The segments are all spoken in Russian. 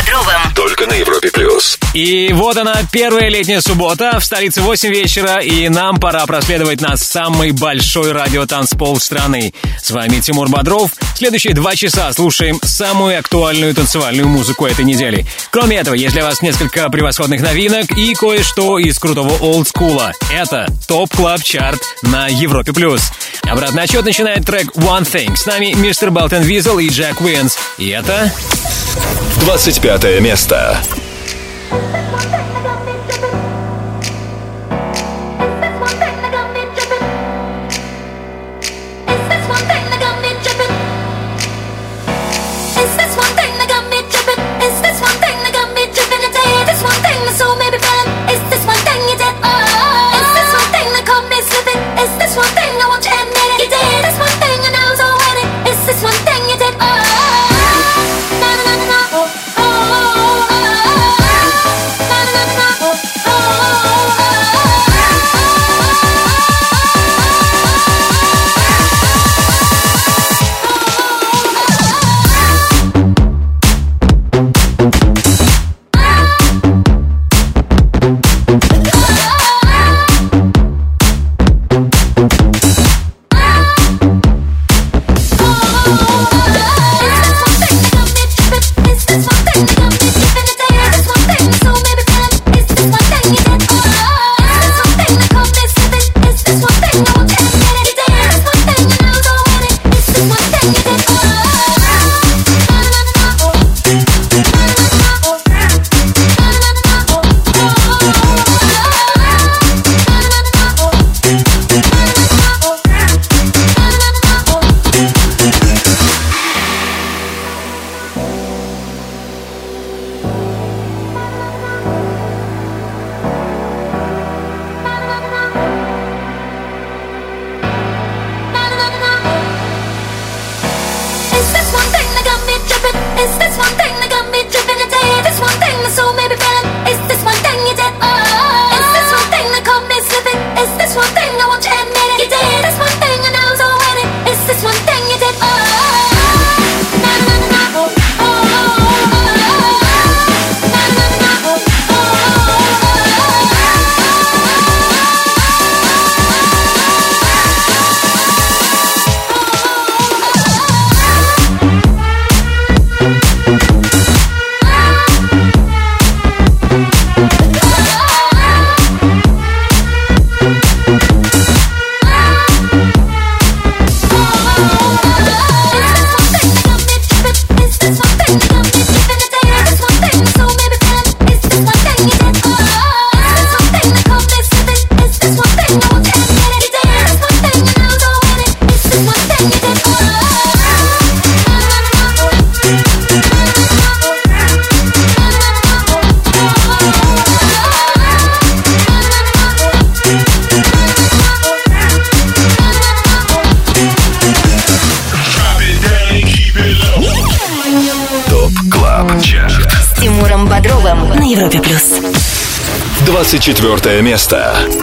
Бодровым. Только на Европе плюс. И вот она, первая летняя суббота. В столице 8 вечера, и нам пора проследовать на самый большой радиотанцпол страны. С вами Тимур Бодров. Следующие два часа слушаем самую актуальную танцевальную музыку этой недели. Кроме этого, есть для вас несколько превосходных новинок и кое-что из крутого олдскула. Это Top Club Chart на Европе+. плюс. Обратный отсчет начинает трек One Thing. С нами Mr. Belt & Wezol и Jack Wins. И это... 25 место. 24 место.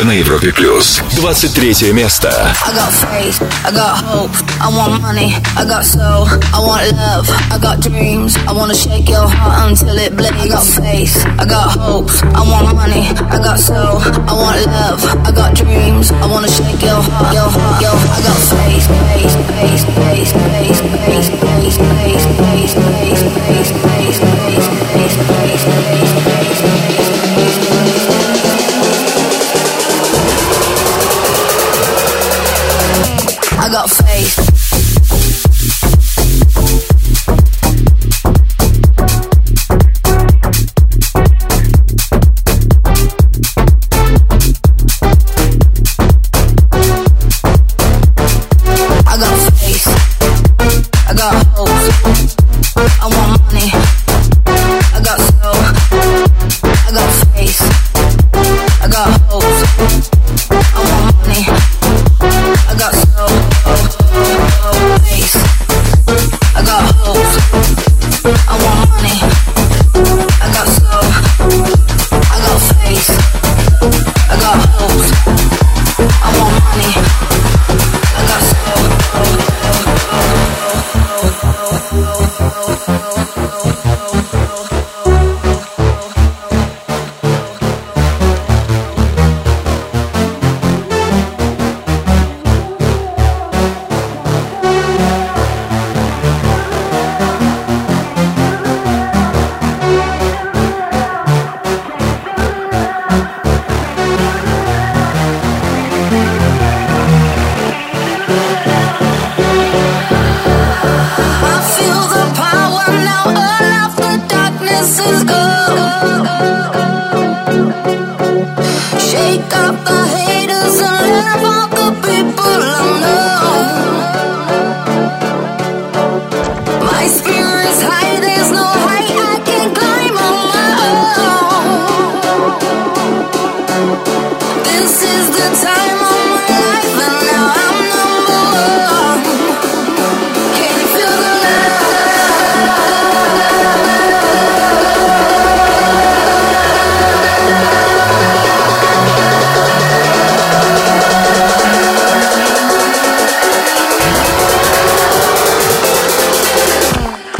Только на Европе плюс. 23 место. I got faith, I got hope, I want money, I got soul, I want love, I got dreams, I wanna shake your heart until it bleeds. I got faith, I got hope, I want money, I got soul, I want love, I got dreams, I wanna shake your heart, your heart, your I got faith, faith, faith, faith, faith, faith, faith, faith, faith, faith, faith, faith, faith, faith, space.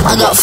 I got.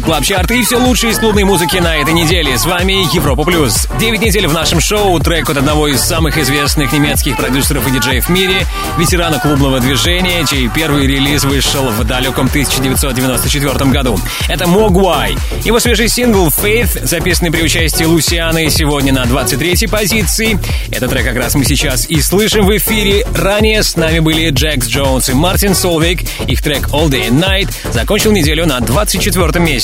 Faith. Club Chart и все лучшее из клубной музыки на этой неделе. С вами Европа Плюс. Девять недель в нашем шоу, трек от одного из самых известных немецких продюсеров и диджеев в мире, ветерана клубного движения, чей первый релиз вышел в далеком 1994 году. Это Moguai. Его свежий сингл Faith, записанный при участии Лусианы, сегодня на 23-й позиции. Этот трек как раз мы сейчас и слышим в эфире. Ранее с нами были Jax Jones и Martin Solveig. Их трек All Day and Night закончил неделю на 24 месте.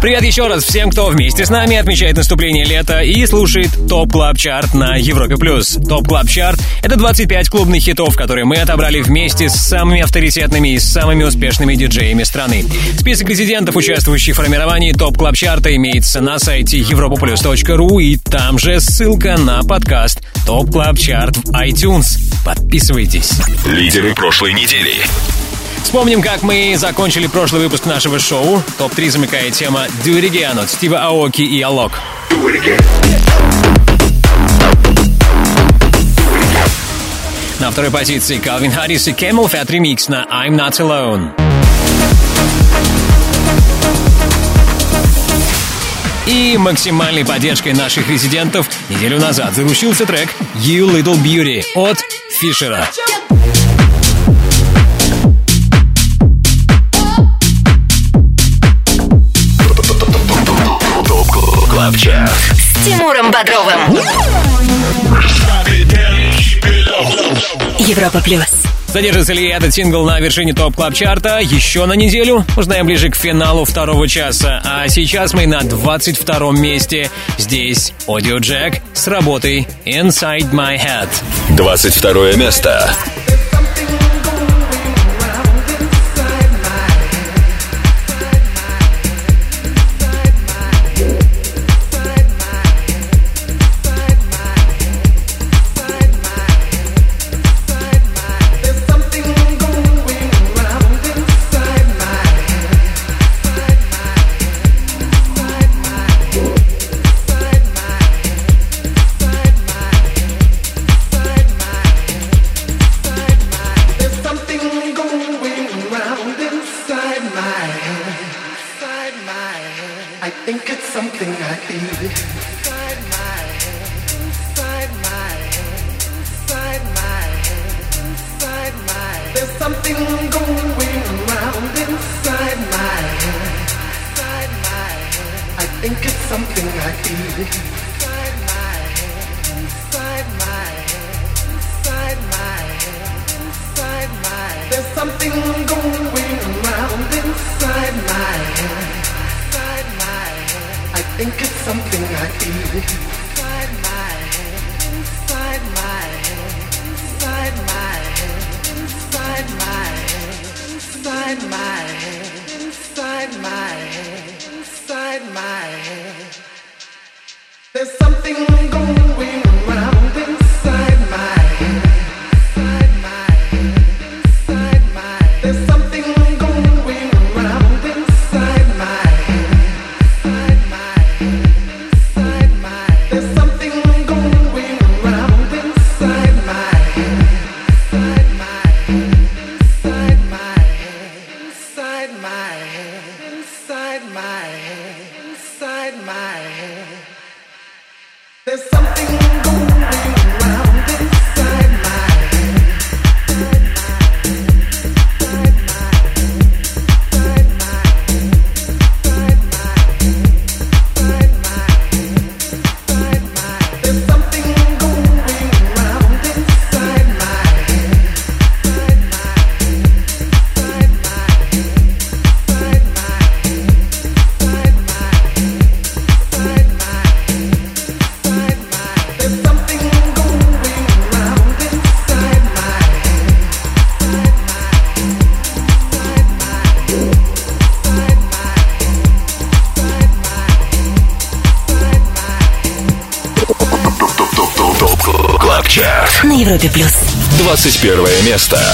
Привет еще раз всем, кто вместе с нами отмечает наступление лета и слушает Top Club Chart на Европе+. плюс. Top Club Chart — это 25 клубных хитов, которые мы отобрали вместе с самыми авторитетными и самыми успешными диджеями страны. Список резидентов, участвующих в формировании Top Club Chart а, имеется на сайте europaplus.ru и там же ссылка на подкаст Top Club Chart в iTunes. Подписывайтесь. Лидеры прошлой недели. Вспомним, как мы закончили прошлый выпуск нашего шоу. Топ-3 замыкает тема «Do It Again» от Стива Аоки и Алок. На второй позиции Калвин Харрис и CamelPhat ремикс на «I'm Not Alone». И максимальной поддержкой наших резидентов неделю назад заручился трек «You Little Beauty» от Фишера. Club Chart. С Тимуром Бодровым. Европа плюс. Задержится ли этот сингл на вершине Top Club Chart а еще на неделю? Узнаем ближе к финалу второго часа. А сейчас мы на 22 месте. Здесь Audio Jack с работой Inside My Head. 22 место. На Европе плюс. 21 место.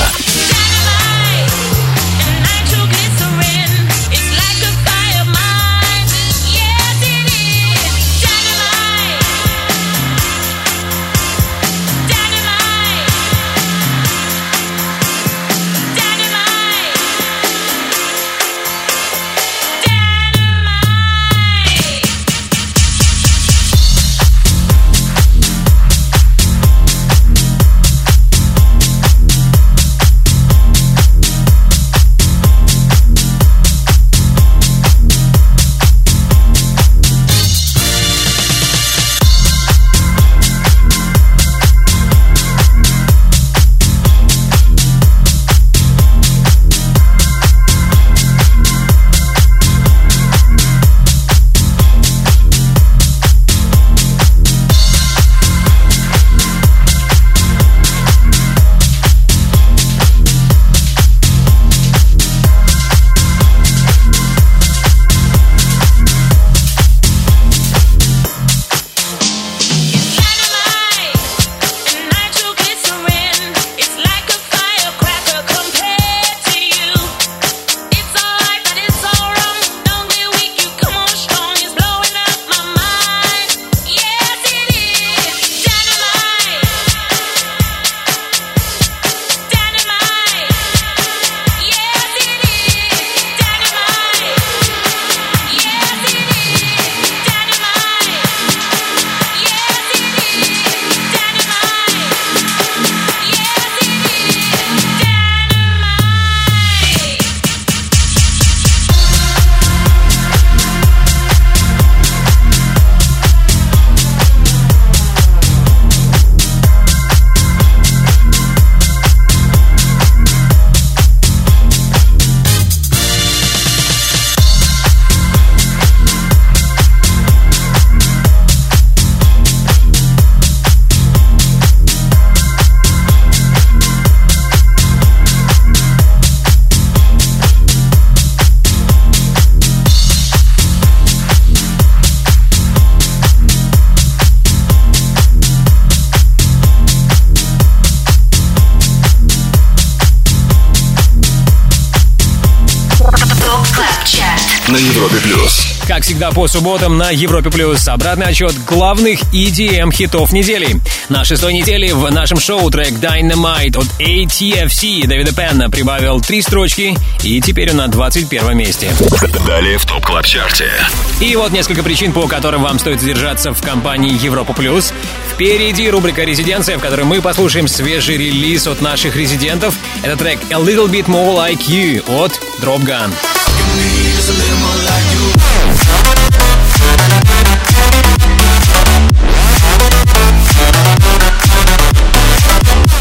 Всегда по субботам на Европе плюс обратный отчет главных EDM хитов недели. На шестой неделе в нашем шоу трек Dynamite от ATFC Дэвида Пенна прибавил три строчки и теперь он на 21 месте. Далее в топ клаб чарте И вот несколько причин, по которым вам стоит задержаться в компании Европа плюс. Впереди рубрика «Резиденция», в которой мы послушаем свежий релиз от наших резидентов. Это трек «A Little Bit More Like You» от Drop Gun.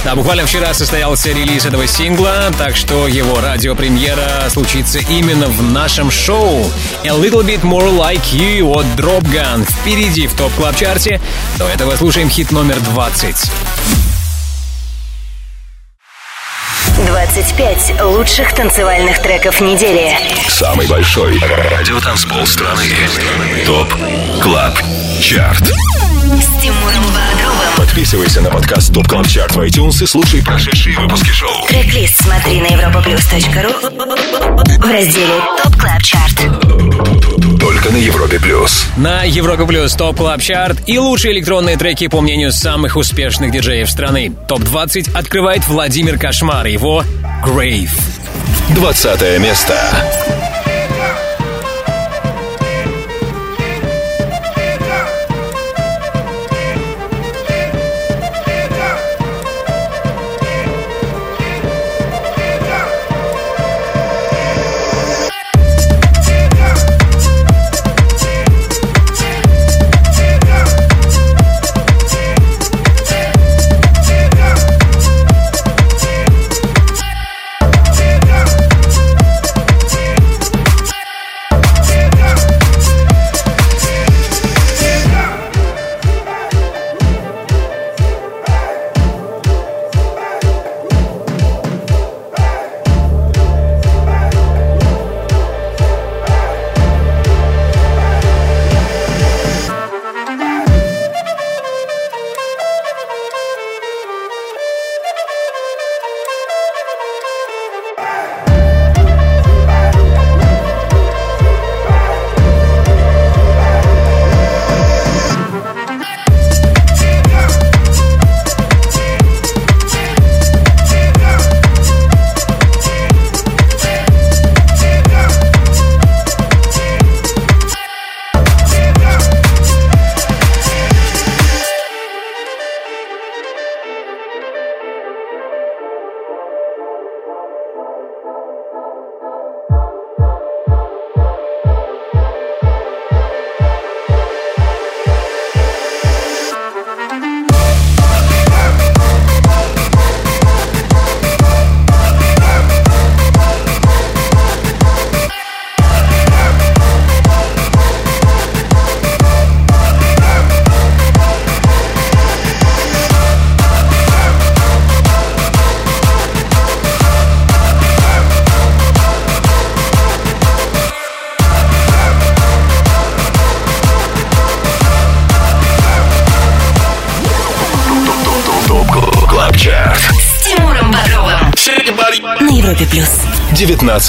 Да, буквально вчера состоялся релиз этого сингла, так что его радиопремьера случится именно в нашем шоу. A Little Bit More Like You от Drop Gun. Впереди в топ клаб чарте До этого слушаем хит номер 20. 25 лучших танцевальных треков недели. Самый большой радиотанцпол страны. Top Club Chart С Тимуром Бодровым. Подписывайся на подкаст Top Club Chart в iTunes и слушай прошедшие выпуски шоу. Трек-лист смотри на europaplus.ru в разделе Top Club Chart. Только на Европе Плюс. На Европа Плюс Top Club Chart и лучшие электронные треки по мнению самых успешных диджеев страны. Топ-20 открывает Владимир Кошмар, его Grave. 20 место.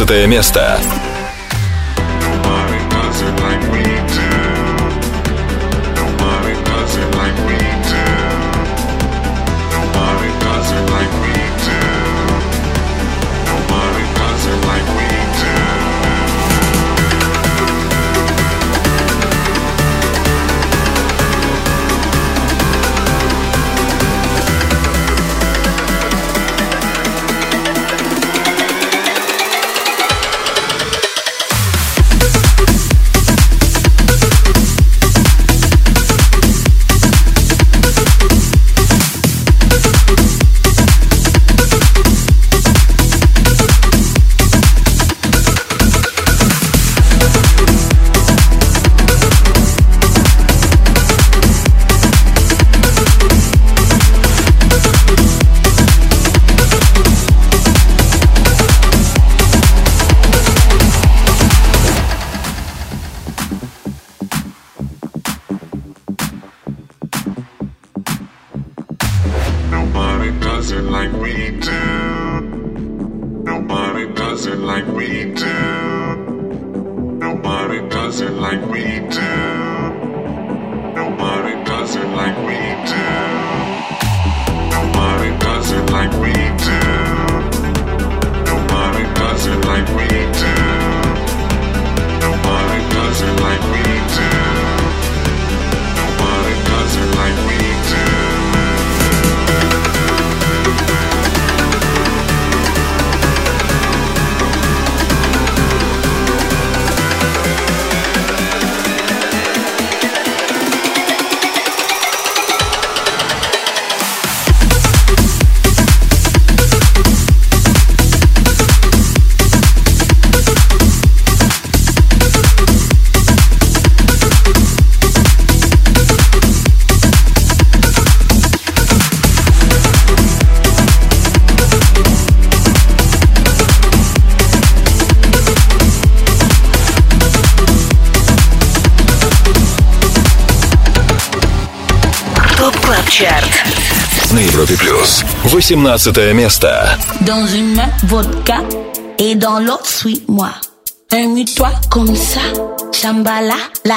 19 место. 18 место. Dans une main, vodka. Et dans l'autre, suis-moi. Amuse-toi comme ça. Chambala, la,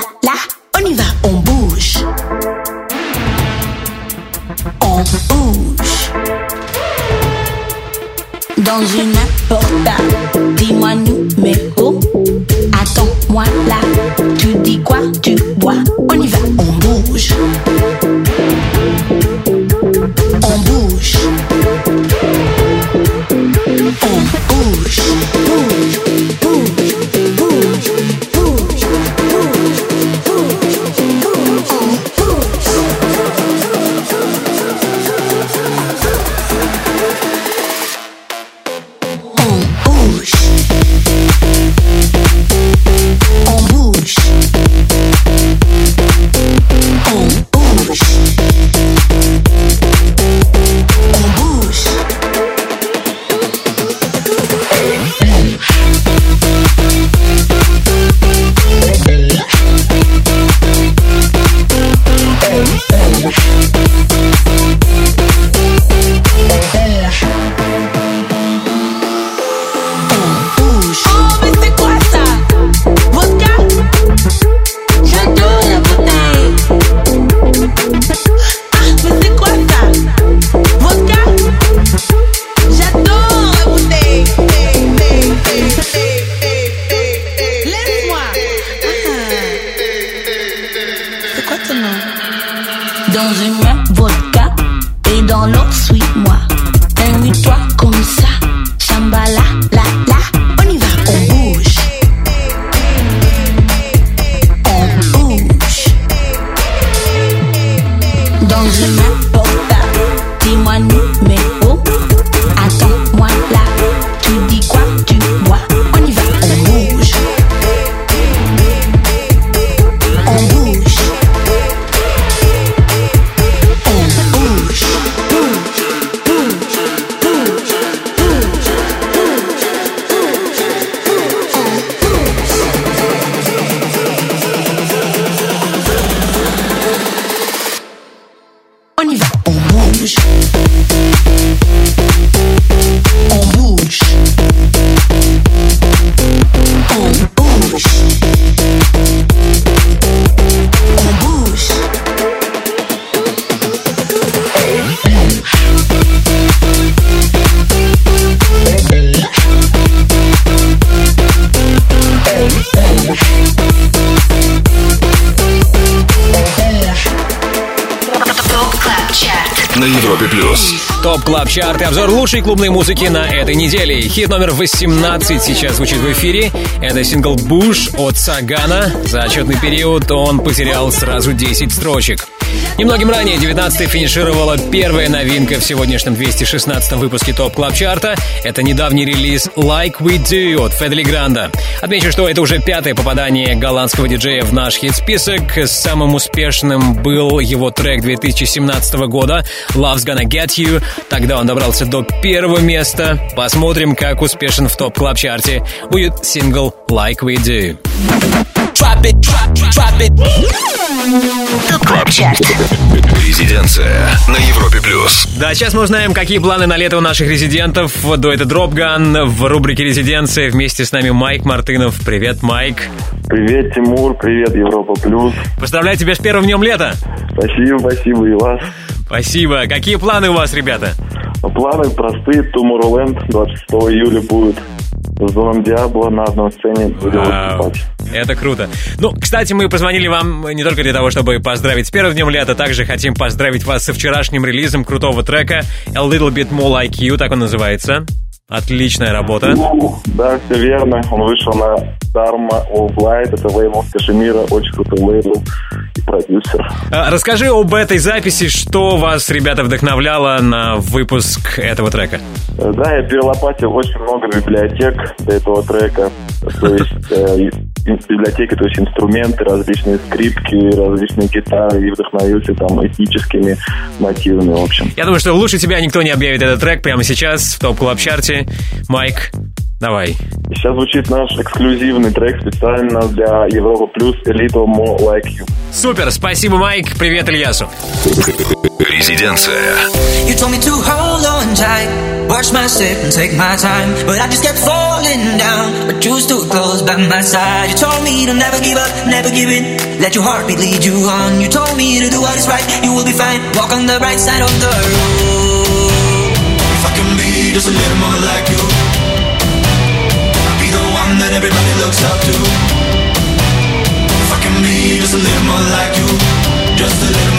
обзор лучшей клубной музыки на этой неделе. Хит номер 18 сейчас звучит в эфире. Это сингл «Буш» от Сагана. За отчетный период он потерял сразу 10 строчек. Немногим ранее 19 финишировала первая новинка в сегодняшнем 216 выпуске Top Club Chart а. Это недавний релиз «Like We Do» от Федде Ле Гранда. Отмечу, что это уже пятое попадание голландского диджея в наш хит-список. Самым успешным был его трек 2017 года «Love's Gonna Get You». Тогда он добрался до первого места. Посмотрим, как успешен в Top Club Chart е будет сингл «Like We Do». Club Chart. Резиденция на Европе плюс. Да, сейчас мы узнаем, какие планы на лето у наших резидентов. Дуэта Dropgun в рубрике «Резиденция». Вместе с нами Майк Мартынов. Привет, Майк. Привет, Тимур, привет, Европа Плюс. Поздравляю тебя с первым днем лета. Спасибо, спасибо и вас. Спасибо. Какие планы у вас, ребята? Планы простые. Tomorrowland 26 июля будет с Доном Диабло на одной сцене. Будем выступать. Это круто. Ну, кстати, мы позвонили вам не только для того, чтобы поздравить с первым днем лета, также хотим поздравить вас со вчерашним релизом крутого трека A Little Bit More Like You, так он называется. Отличная работа. Да, все верно. Он вышел на Dharma All Blight. Это лейбл Кашемира. Очень крутой лейбл и продюсер. А, Расскажи об этой записи, что вас, ребята, вдохновляло на выпуск этого трека. Э, Да, я перелопатил очень много библиотек для этого трека. То есть э, библиотеки, то есть инструменты, различные скрипки, различные гитары и вдохновился там этническими мотивами, в общем. Я думаю, что лучше тебя никто не объявит этот трек прямо сейчас в топ клаб чарте Майк, давай. Сейчас звучит наш эксклюзивный трек специально для Европа Плюс A Little More Like You. Супер, спасибо, Майк. Привет, Ильясу. Резиденция. You told me to hold on tight, watch my step and take my time. But I just kept falling down, but you stood close by my side. You told me to never give up, never give in. Let your heartbeat lead you on. You told me to do what is right, you will be fine. Walk on the right side of the road. If I can be just a little more like you, that everybody looks up to. Can be just a little more like you, just a little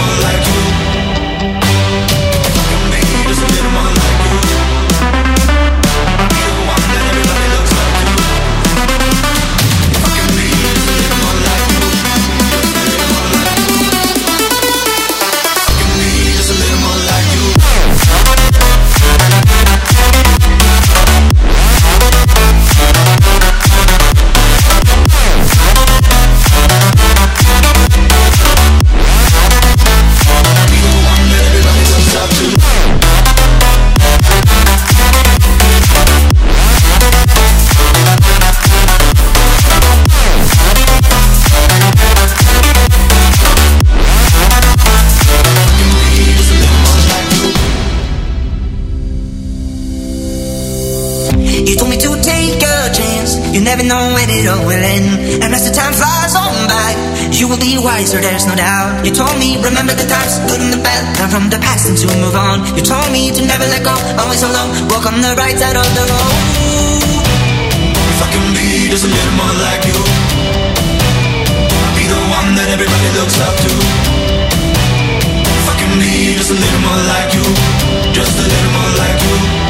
never know when it all will end. And as the time flies on by, you will be wiser, there's no doubt. You told me, remember the times, good and the bad. Learn from the past and to move on. You told me to never let go, always alone. Walk on the right side of the road. If I can be just a little more like you, be the one that everybody looks up to. If I can be just a little more like you, just a little more like you.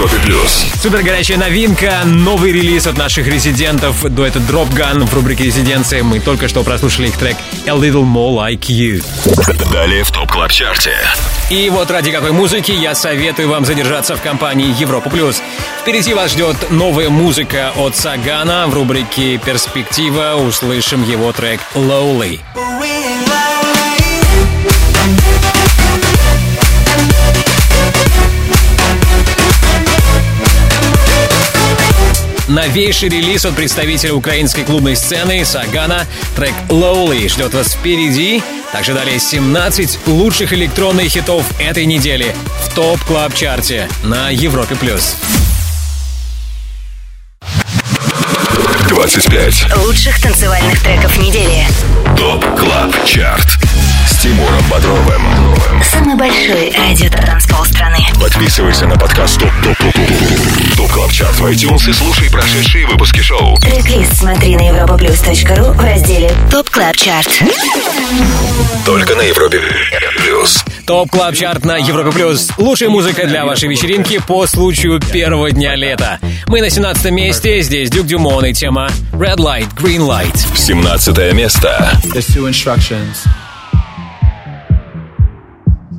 Европе плюс. Супер горячая новинка, новый релиз от наших резидентов, дуэта Dropgun в рубрике «Резиденция». Мы только что прослушали их трек «A Little More Like You». Далее в Top Club Chart е. И вот ради какой музыки я советую вам задержаться в компании Европа Плюс. Впереди вас ждет новая музыка от Сагана в рубрике «Перспектива». Услышим его трек «Lowly». Новейший релиз от представителя украинской клубной сцены Сагана. Трек «Lowly» ждет вас впереди. Также далее 17 лучших электронных хитов этой недели в TOP Club Chart е на Европе плюс. 25. Лучших танцевальных треков недели. TOP Club Chart. Тимуром Бодровым. Самый большой радиотанцпол страны. Подписывайся на подкаст TOP TOP TOP TOP TOP Club Chart в iTunes и слушай прошедшие выпуски шоу. Трек-лист смотри на europaplus.ru в разделе TOP Club Chart. Только на Европе Плюс. TOP Club Chart на Европе Плюс. Лучшая музыка для вашей вечеринки по случаю первого дня лета. Мы на 17 месте. Здесь Duke Dumont и тема Red Light, Green Light. 17 место. There's two instructions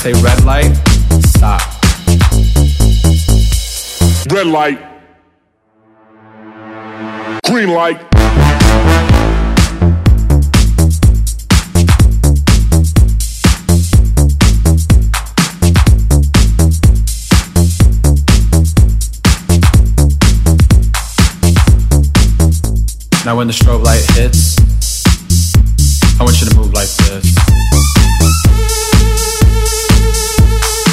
Say red light, stop. Red light. Green light. Now when the strobe light hits, I want you to move like this.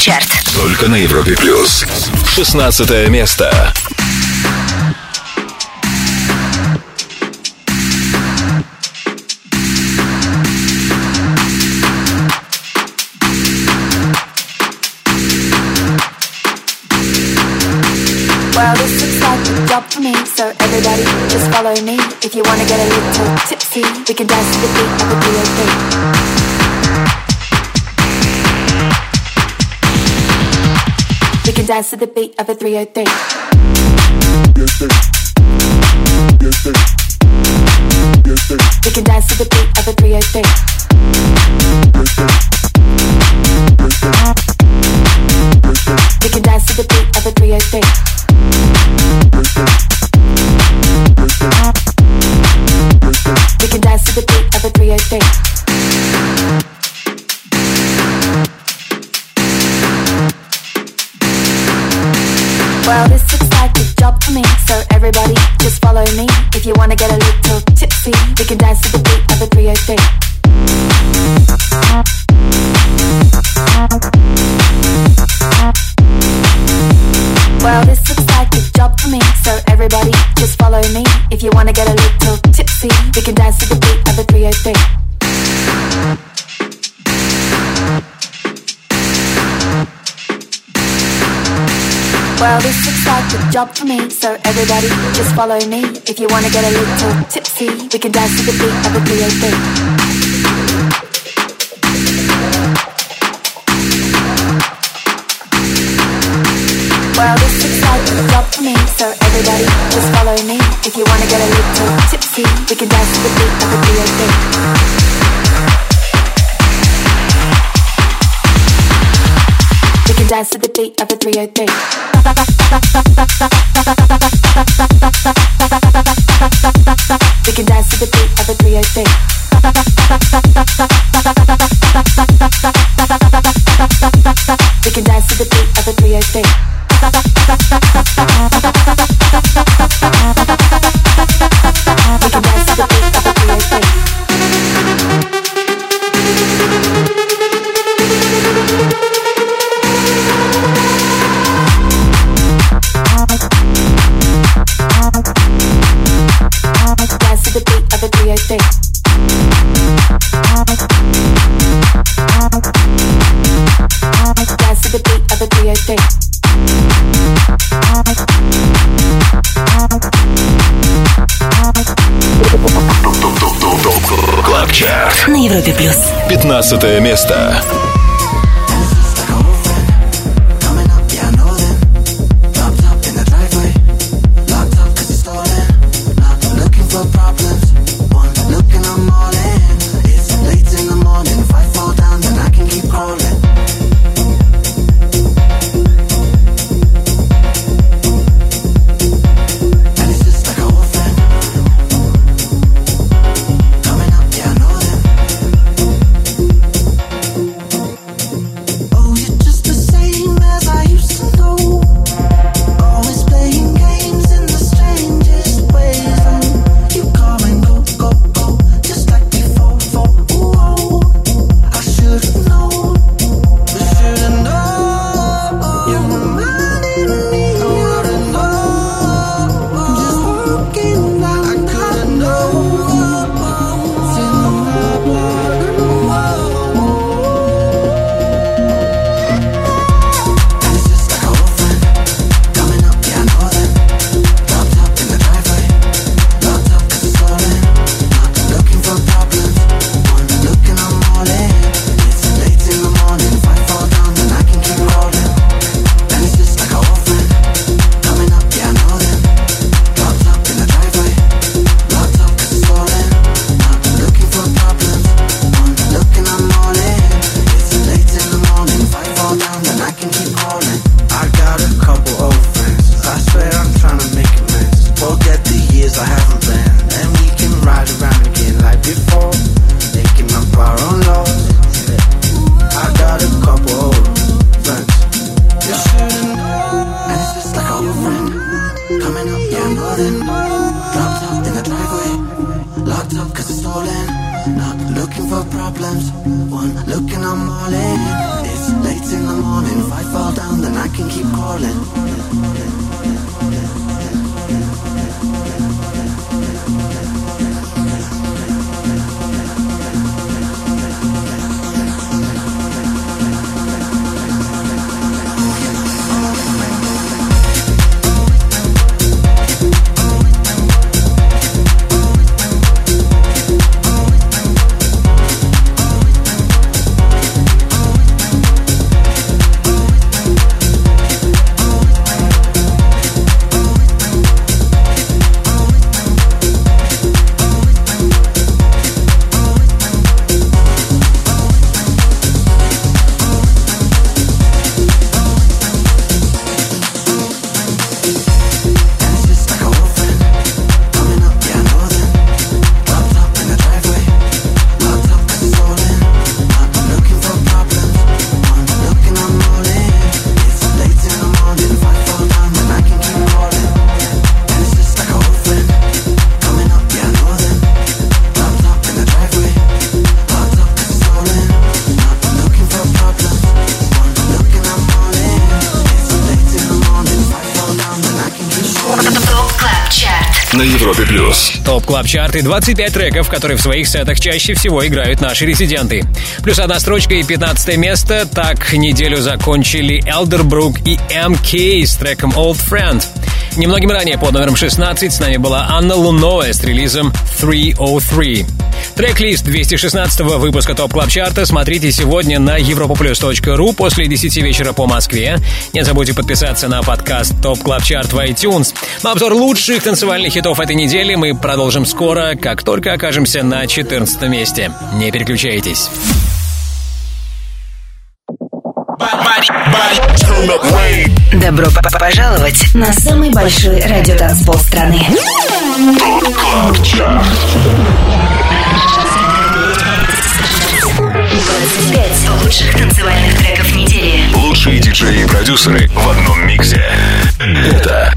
Чарт. Только на Европе Плюс. 16 место. Well, this looks like a job for me, so everybody just follow me. If you wanna get a little tipsy, we can dance to the beat of the DOP. Dance to the beat of a 303. Everybody just follow me. If you wanna get a little tipsy, we can dance to the beat of a 303. Well, this looks like a job for me, so everybody just follow me. If you wanna get a little tipsy, we can dance to the beat of the B.A.B. We can dance to the beat of the 303. 15 место. Плюс. Топ Клаб Чарт и 25 треков, которые в своих сетах чаще всего играют наши резиденты. Плюс одна строчка и 15 место. Так неделю закончили Elderbrook и MK с треком Old Friend. Немногим ранее под номером 16 с нами была Anna Lunoe с релизом 303. Трек-лист 216 выпуска TOP Club Chart а смотрите сегодня на europaplus.ru после 10 вечера по Москве. Не забудьте подписаться на подкаст TOP Club Chart в iTunes. Обзор лучших танцевальных хитов этой недели мы продолжим скоро, как только окажемся на 14 месте. Не переключайтесь. Добро п- пожаловать на самый большой радиотанцпол страны. Пять лучших танцевальных треков недели. Лучшие диджеи и продюсеры в одном миксе. Это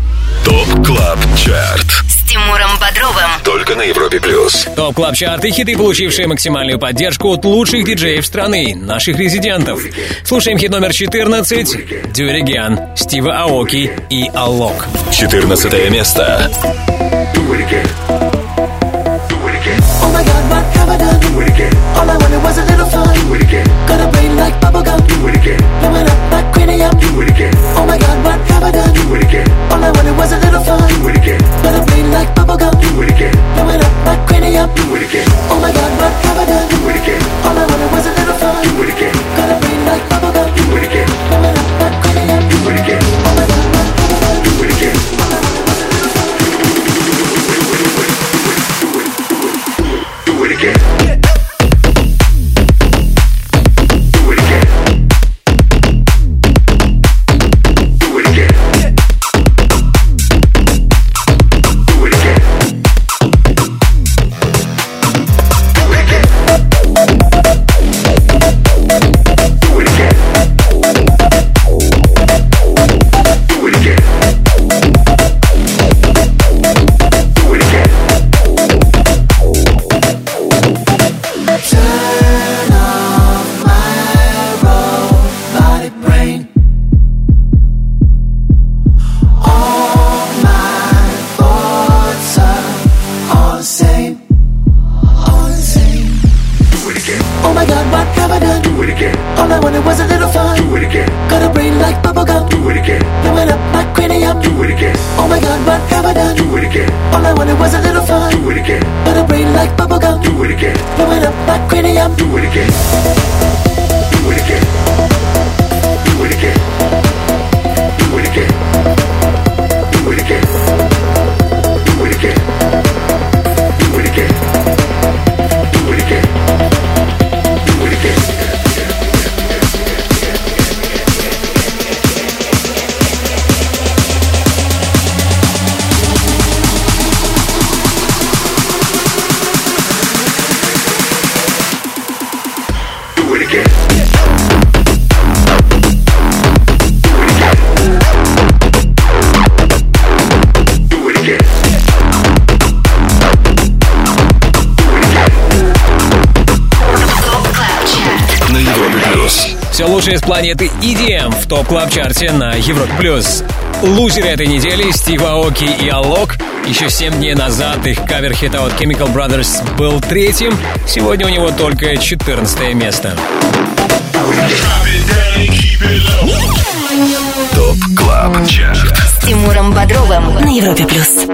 Club Chart. С Тимуром Бодровым. Только на Европе Плюс. TOP Club Chart и хиты, получившие максимальную поддержку от лучших диджеев страны, наших резидентов. Слушаем хит номер 14 «Do It Again» Стива Аоки и Алок. 14 место. All I wanted was a little fun. Do it again. Got a brain like bubblegum. Do it again. Blowing up like cranium. Do it again. Oh my god, what have I done? Do it again. All I wanted was a little fun. Do it again. A brain like bubblegum. Do it again. Blowing up like cranium. Do it again. Oh my god, what have I done? Do it again. All I wanted was a little fun. Do it again. Got a brain like bubblegum. Do it again. Blowing up like cranium. Do it again. Oh my god, what have I done? Do it again. All I wanted was a little fun. Do it again. Лучшее с планеты EDM в TOP Club Chart е на Европе плюс. Лузеры этой недели Стив Аоки и Алок. Еще 7 дней назад их кавер-хит от Chemical Brothers был третьим. Сегодня у него только 14 место. TOP Club Chart. С Тимуром Бодровым на Европе плюс.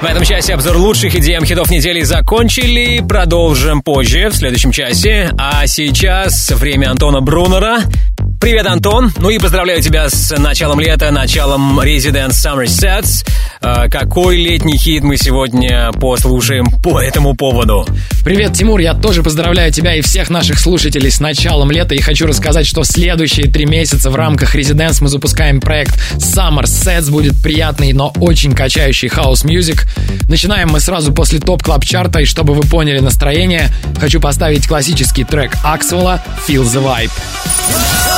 В этом часе обзор лучших EDM хитов недели закончили. Продолжим позже, в следующем часе. А сейчас время Антона Брунера. Привет, Антон. Ну и поздравляю тебя с началом лета, началом Residence Summer Sets. Э, Какой летний хит мы сегодня послушаем по этому поводу? Привет, Тимур, я тоже поздравляю тебя и всех наших слушателей с началом лета и хочу рассказать, что в следующие три месяца в рамках Residence мы запускаем проект Summer Sets, будет приятный, но очень качающий house music. Начинаем мы сразу после TOP Club Chart а и чтобы вы поняли настроение, хочу поставить классический трек Аксвелла feel the vibe.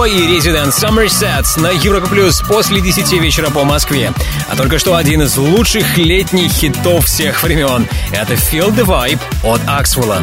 Его и Resident Sets на Европе Плюс после 10 вечера по Москве. А только что один из лучших летних хитов всех времен. Это Feel the Vibe от Аксвелла.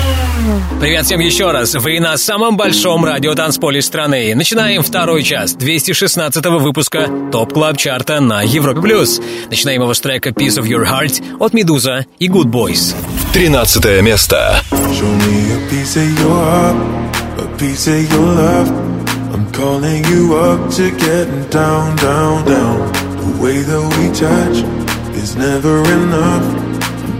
Привет всем еще раз. Вы на самом большом радиотанцполе страны. Начинаем второй час 216 выпуска TOP Club Chart а на Европе плюс. Начинаем его с трека Piece of Your Heart от Медуза и Goodboys. 13 место. Show me a piece of your heart, a piece of your love. I'm calling you up to getting down, down, down. The way that we touch is never enough.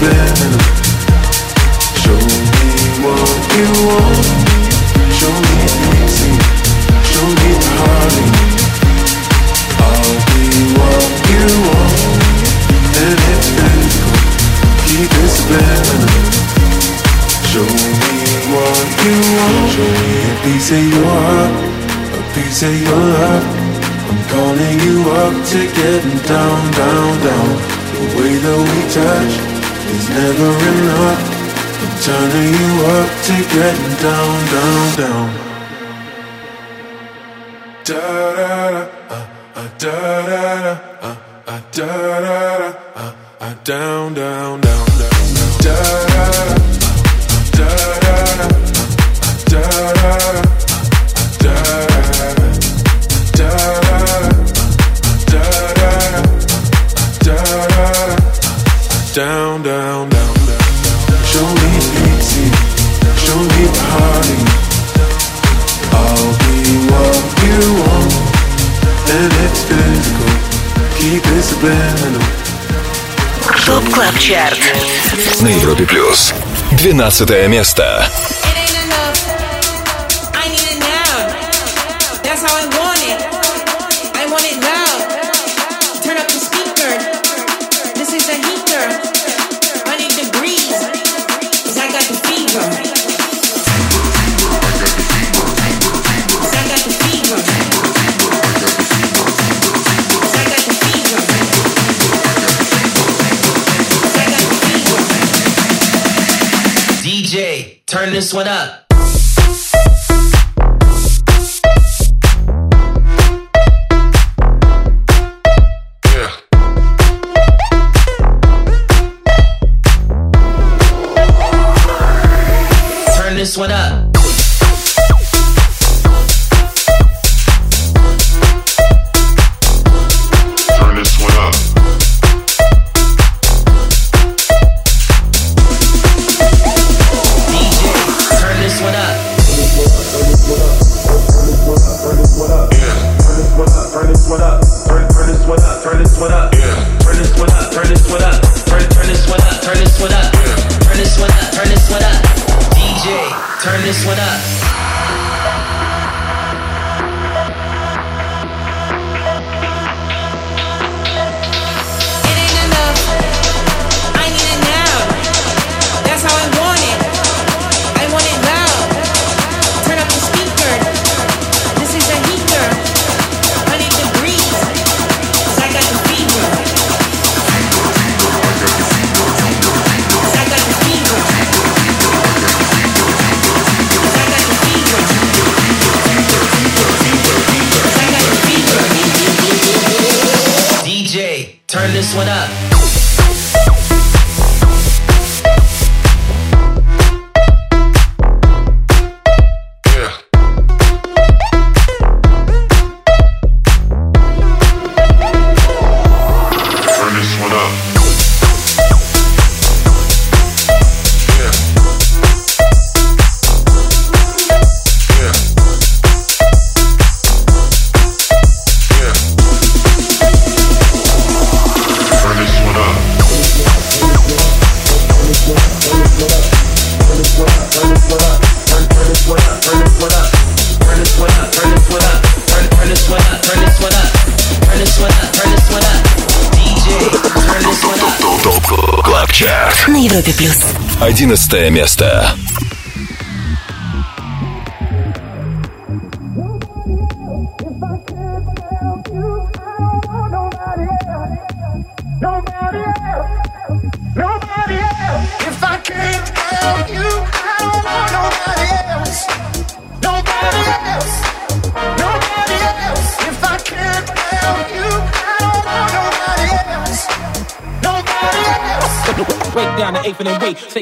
Show me what you want. Show me show me. I'll be what you want, and it's physical. Keep it subliminal. Show me what you want. Show me a piece of your heart, a piece of your love. I'm calling you up to getting down, down, down. The way that we touch is never enough. I'm turning you up to getting down, down, down. Da da da, uh, uh, da da da, uh, uh, da da da, uh, uh, down, down, down, down, down. Da da da, uh, da da da, uh, da da da, uh, da da da. Da da down, down, down, down. Show me pity, show me party. I'll be what you want, and it's physical. Keep it subliminal. ТОП Клаб Чарт. На Европе плюс. 12 место. It ain't enough. I need it now. That's how it. I turn this one up.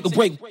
Take a break.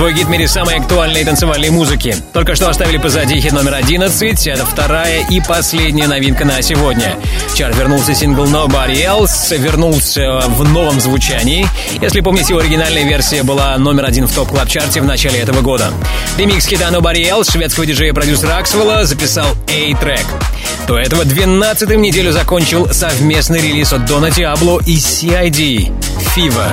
Твой гид в мире самой актуальной танцевальной музыки. Только что оставили позади хит номер 11, это вторая и последняя новинка на сегодня. В чарт вернулся сингл Nobody Else, вернулся в новом звучании. Если помните, его оригинальная версия была номер один в TOP Club Chart е в начале этого года. Ремикс хита Nobody Else шведского диджея-продюсера Axwell а записал A-Trak. До этого 12-м неделю закончил совместный релиз от Don Diablo и CID Fever.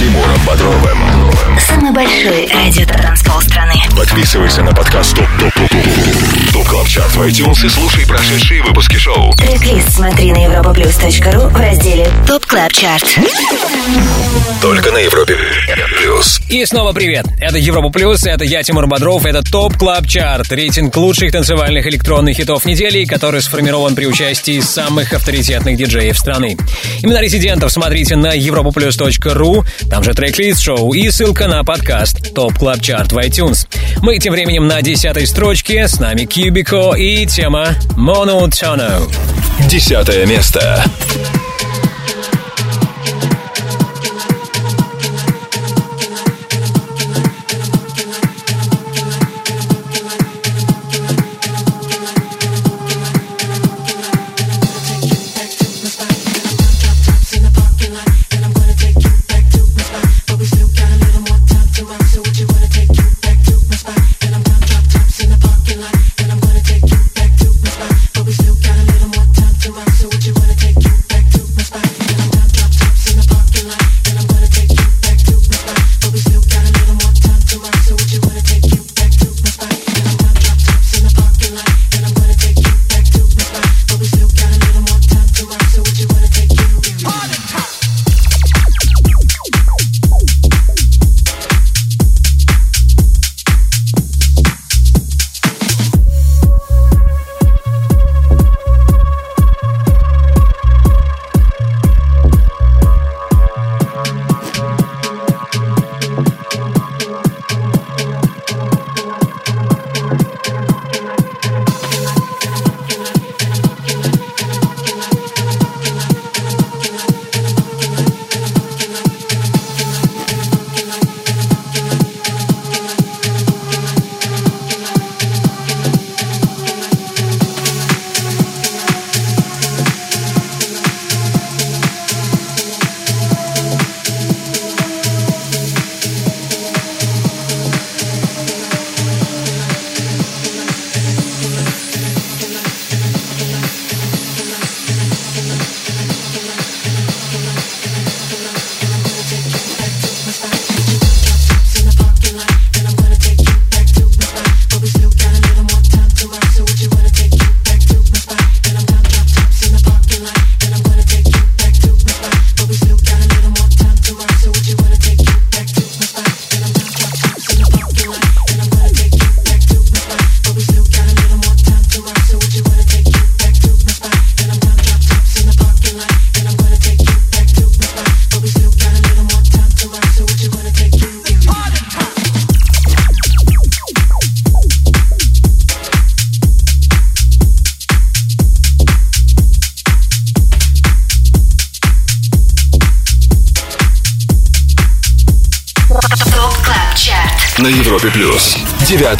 Тимуром Бодровым. Самый большой радиотанцпол страны. Подписывайся на подкаст TOP TOP TOP TOP TOP Club Chart в iTunes и слушай прошедшие выпуски шоу. Трек-лист смотри на europaplus.ru в разделе TOP Club Chart. Только на Европе Плюс. И снова привет. Это Европа Плюс, это я, Тимур Бодров, это TOP Club Chart, рейтинг лучших танцевальных электронных хитов недели, который сформирован при участии самых авторитетных диджеев страны. Имена резидентов смотрите на europaplus.ru, там же трек-лист шоу и ссылка на подкаст TOP Club Chart в iTunes. Мы тем временем на десятой строчке, с нами Qubiko и тема Monotono. Десятое место.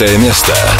Девятое место.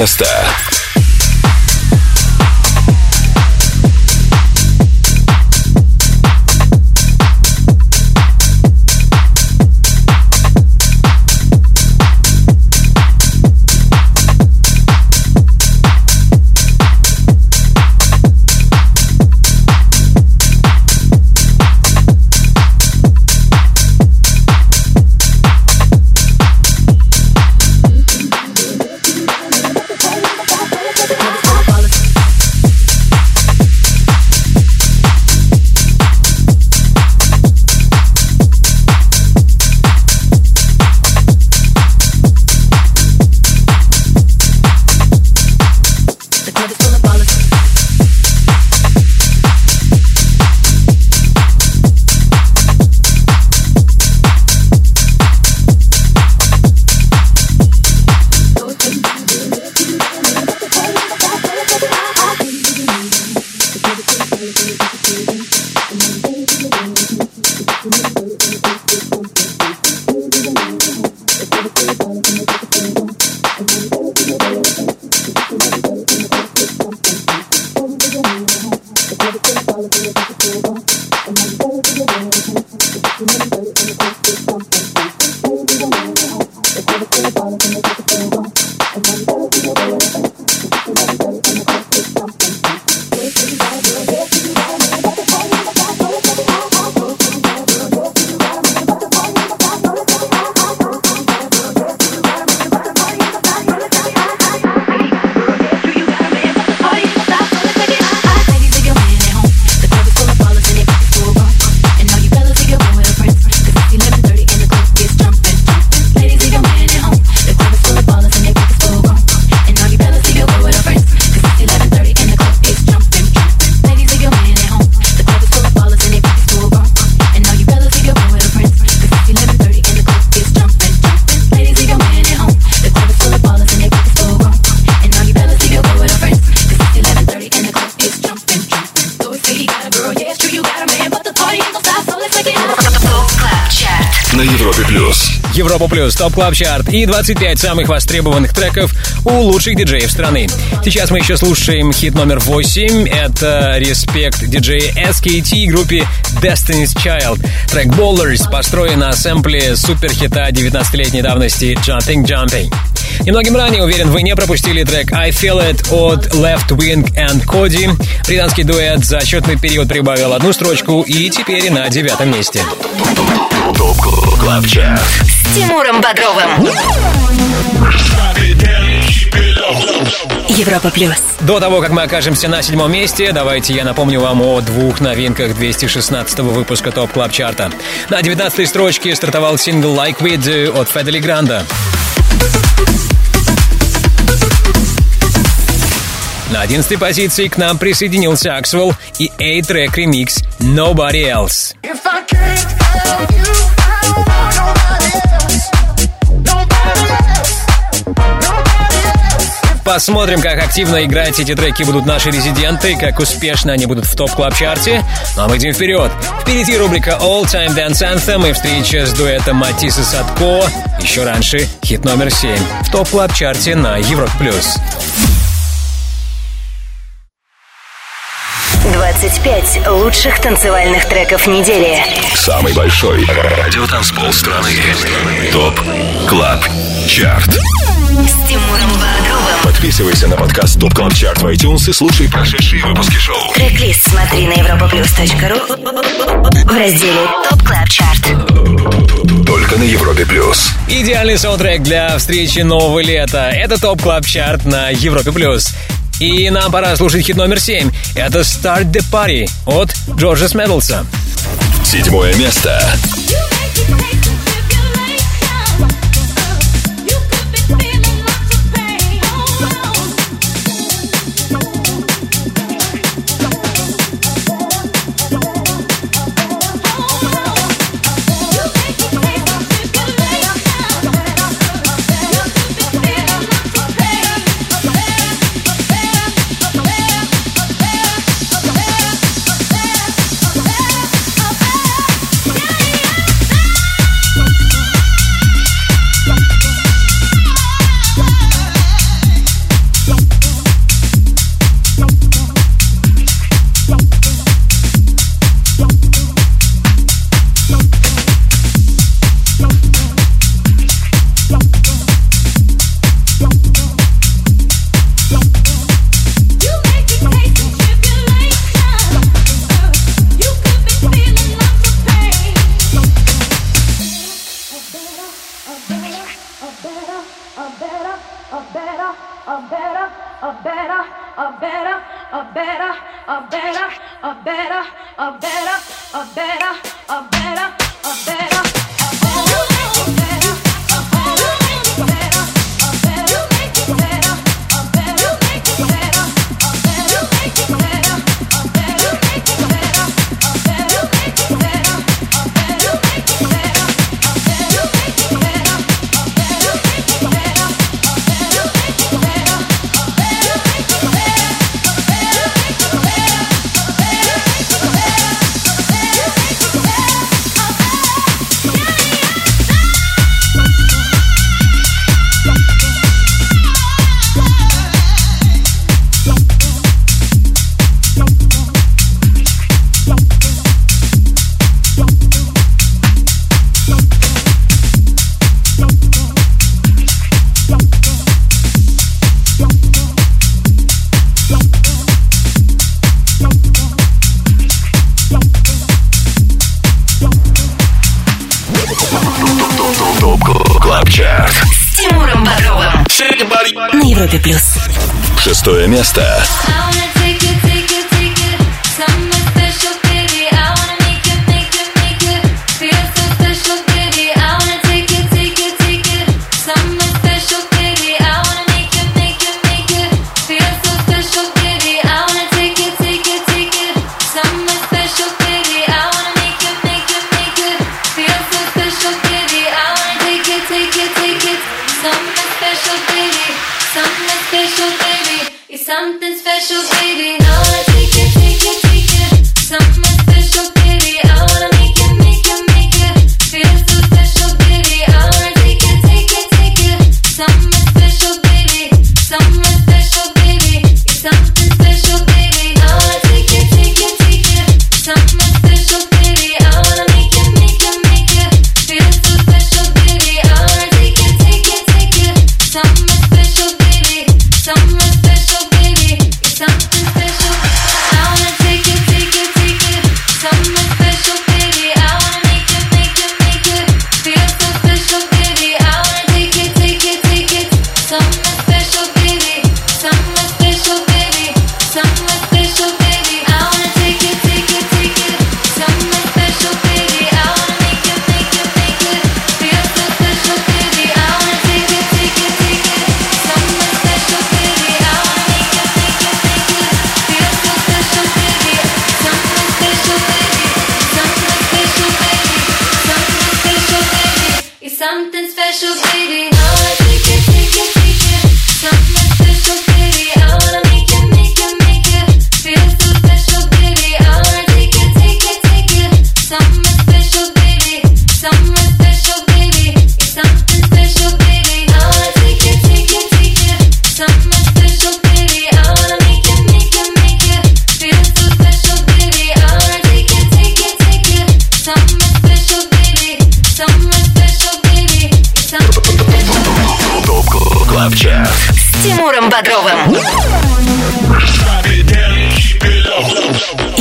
Место. Плюс, топ клаб чарт и 25 самых востребованных треков у лучших диджеев страны. Сейчас мы еще слушаем хит номер 8. Это респект диджея SKT группе Destiny's Child. Трек Ballers построен на сэмпле суперхита 19-летней давности Jumping Jumping. Немногим ранее, уверен, вы не пропустили трек I Feel It от Left Wing and Cody. Британский дуэт за отчетный период прибавил одну строчку и теперь на девятом месте. С Тимуром Бодровым. Европа плюс. До того, как мы окажемся на седьмом месте, давайте я напомню вам о двух новинках 216 выпуска TOP Club Chart а. На 19 строчке стартовал сингл Like We Do от Fedde Le Grand а. На 11 позиции к нам присоединился Axwell и A-Trak ремикс Nobody Else. If I can't have you, I don't want nobody else. Nobody else. Nobody else. Посмотрим, как активно играть эти треки будут наши резиденты, как успешно они будут в топ клаб чарте Ну а мы идем вперед. Впереди рубрика All Time Dance Anthem и встреча с дуэтом Матисса Садко. Еще раньше хит номер 7 в топ клаб чарте на Европ плюс. 25 лучших танцевальных треков недели. Самый большой радиотанцпол страны. TOP Club Chart С Тимуром Бодровым. Подписывайся на подкаст TOP Club Chart в iTunes и слушай прошедшие выпуски шоу. Трек-лист смотри на europaplus.ru в разделе TOP Club Chart. Только на Европе плюс. Идеальный саундтрек для встречи нового лета. Это TOP Club Chart на Европе плюс. И нам пора слушать хит номер 7. Это Start the Party от Джорджа Смедлса. Седьмое место. special, baby. Something special, baby. It's something special, baby. Now I take it, take it, take it. Something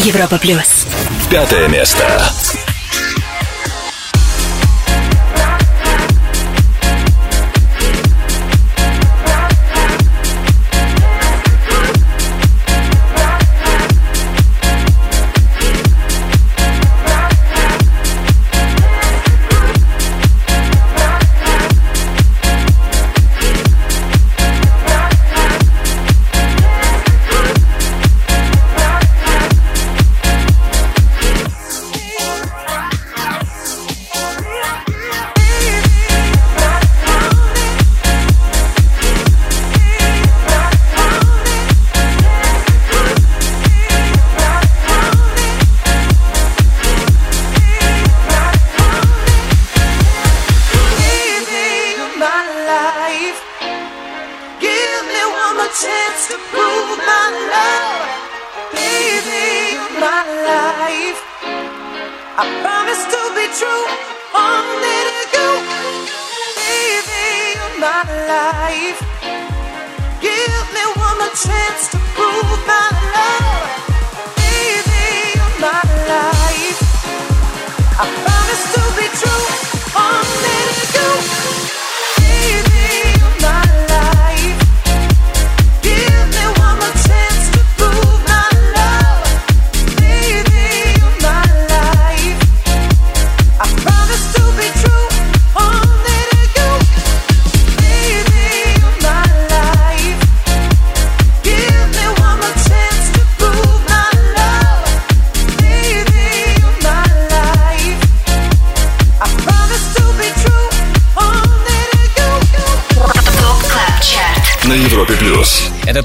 Европа плюс. Пятое место.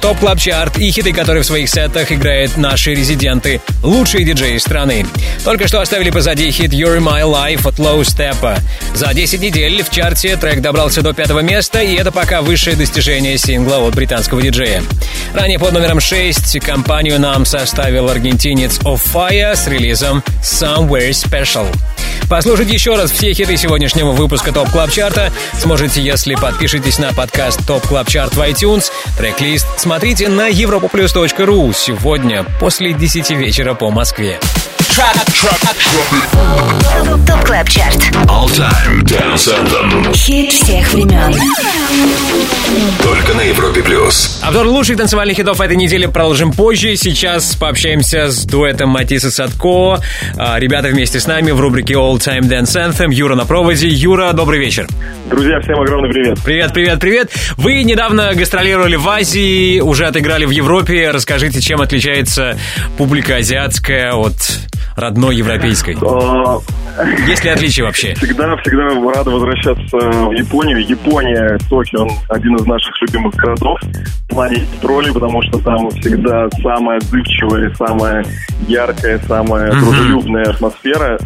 TOP Club Chart и хиты, которые в своих сетах играют наши резиденты, лучшие диджеи страны. Только что оставили позади хит You're My Life от Low Steppa. За 10 недель в чарте трек добрался до пятого места, и это пока высшее достижение сингла от британского диджея. Ранее под номером 6 компанию нам составил аргентинец OFFAIAH с релизом Somewhere Special. Послушать еще раз все хиты сегодняшнего выпуска TOP Club Chart а сможете, если подпишетесь на подкаст Top Club Chart в iTunes. Трек-лист смотрите на europaplus.ru сегодня после 10 вечера по Москве. Top Club Chart. All Time Dance Anthem. Хит всех времен. Только на Европе Плюс. Обзор лучших танцевальных хитов этой недели продолжим позже. Сейчас пообщаемся с дуэтом Matisse & Sadko. А, Ребята вместе с нами в рубрике All Time Dance Anthem. Юра на проводе. Юра, добрый вечер. Друзья, всем огромный привет. Привет, привет, привет. Вы недавно гастролировали в Азии, уже отыграли в Европе. Расскажите, чем отличается публика азиатская от родной европейской? А, Есть ли отличия вообще? Всегда, всегда рада возвращаться в Японию. Япония, Токио, он один из наших любимых городов в плане троллей, потому что там всегда самая отзывчивая, самая яркая, самая дружелюбная атмосфера.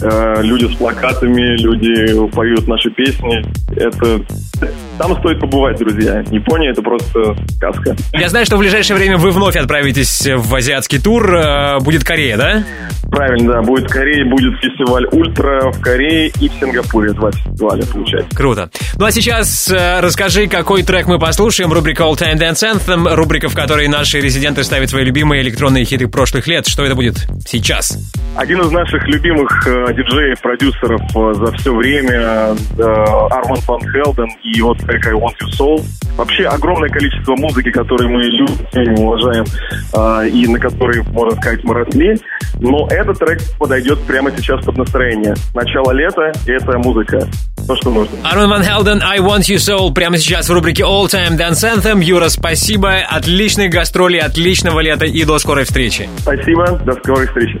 Э, Люди с плакатами, люди поют наши песни. Это там стоит побывать, друзья. Япония это просто сказка. Я знаю, что в ближайшее время вы вновь отправитесь в азиатский тур. Э, Будет Корея, да? Правильно, да. Будет в Корее, будет фестиваль Ультра в Корее и в Сингапуре. Два фестиваля получается. Круто. Ну а сейчас э, расскажи, какой трек мы послушаем. Рубрика All Time Dance Anthem, рубрика, в которой наши резиденты ставят свои любимые электронные хиты прошлых лет. Что это будет сейчас? Один из наших любимых э, диджеев, продюсеров э, за все время, э, Арман Фан Хелден и его трек I Want You Soul. Вообще огромное количество музыки, которую мы любим, уважаем, э, и на которой, можно сказать, мы росли. Но этот трек подойдет прямо сейчас под настроение. Начало лета, и это музыка. то, что нужно. Арман Ван Хелден, I Want You Soul прямо сейчас в рубрике All Time Dance Anthem. Юра, спасибо. Отличных гастролей, отличного лета и до скорой встречи. Спасибо, до скорой встречи.